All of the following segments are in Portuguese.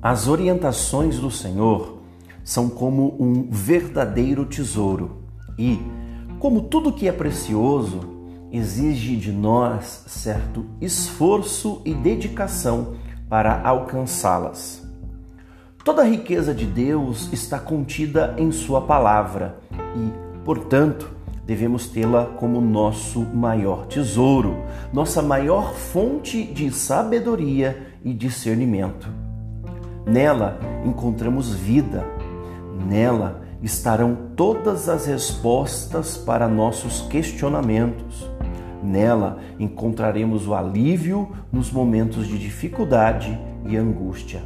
As orientações do Senhor são como um verdadeiro tesouro e, como tudo que é precioso, exige de nós certo esforço e dedicação para alcançá-las. Toda a riqueza de Deus está contida em Sua palavra e, portanto, devemos tê-la como nosso maior tesouro, nossa maior fonte de sabedoria e discernimento. Nela encontramos vida, nela estarão todas as respostas para nossos questionamentos. Nela encontraremos o alívio nos momentos de dificuldade e angústia.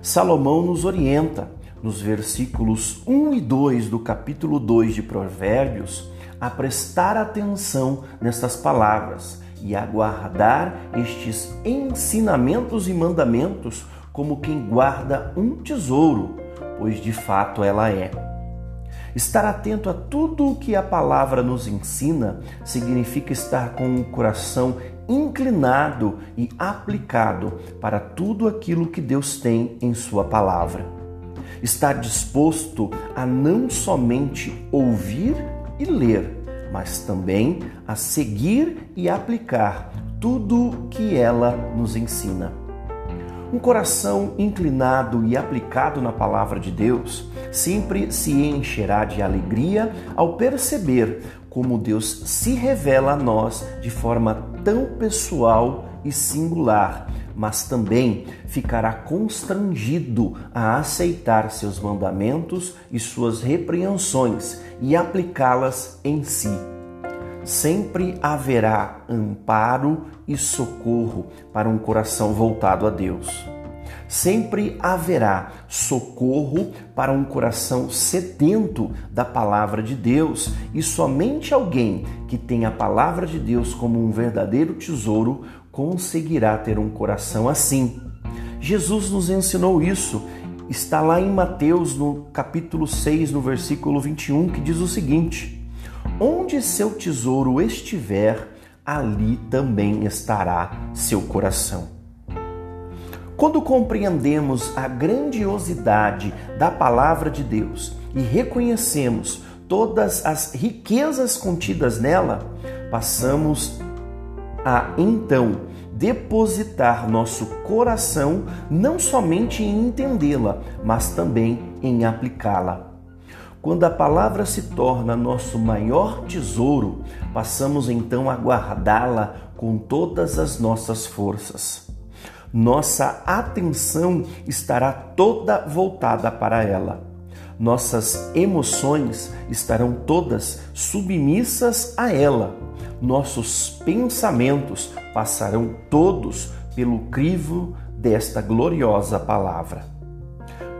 Salomão nos orienta, nos versículos 1 e 2 do capítulo 2 de Provérbios, a prestar atenção nestas palavras e a guardar estes ensinamentos e mandamentos como quem guarda um tesouro, pois de fato ela é. Estar atento a tudo o que a palavra nos ensina significa estar com o coração inclinado e aplicado para tudo aquilo que Deus tem em Sua palavra. Estar disposto a não somente ouvir e ler, mas também a seguir e aplicar tudo que ela nos ensina. Um coração inclinado e aplicado na palavra de Deus sempre se encherá de alegria ao perceber como Deus se revela a nós de forma tão pessoal e singular, mas também ficará constrangido a aceitar seus mandamentos e suas repreensões e aplicá-las em si sempre haverá amparo e socorro para um coração voltado a Deus. Sempre haverá socorro para um coração sedento da palavra de Deus, e somente alguém que tem a palavra de Deus como um verdadeiro tesouro conseguirá ter um coração assim. Jesus nos ensinou isso. Está lá em Mateus, no capítulo 6, no versículo 21, que diz o seguinte: Onde seu tesouro estiver, ali também estará seu coração. Quando compreendemos a grandiosidade da palavra de Deus e reconhecemos todas as riquezas contidas nela, passamos a então depositar nosso coração não somente em entendê-la, mas também em aplicá-la. Quando a palavra se torna nosso maior tesouro, passamos então a guardá-la com todas as nossas forças. Nossa atenção estará toda voltada para ela. Nossas emoções estarão todas submissas a ela. Nossos pensamentos passarão todos pelo crivo desta gloriosa palavra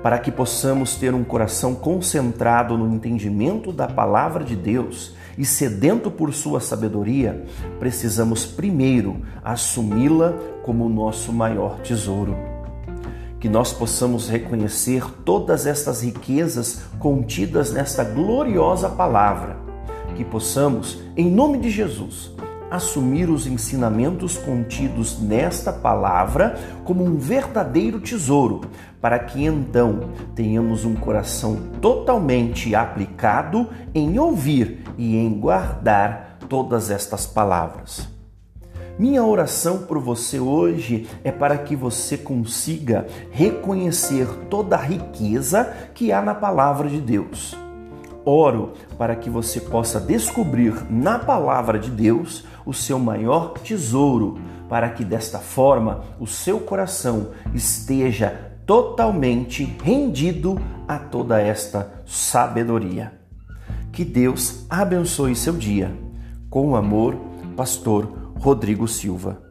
para que possamos ter um coração concentrado no entendimento da palavra de Deus e sedento por sua sabedoria, precisamos primeiro assumi-la como nosso maior tesouro. Que nós possamos reconhecer todas estas riquezas contidas nesta gloriosa palavra. Que possamos, em nome de Jesus, assumir os ensinamentos contidos nesta palavra como um verdadeiro tesouro, para que então tenhamos um coração totalmente aplicado em ouvir e em guardar todas estas palavras. Minha oração por você hoje é para que você consiga reconhecer toda a riqueza que há na palavra de Deus oro para que você possa descobrir na palavra de Deus o seu maior tesouro, para que desta forma o seu coração esteja totalmente rendido a toda esta sabedoria. Que Deus abençoe seu dia. Com amor, Pastor Rodrigo Silva.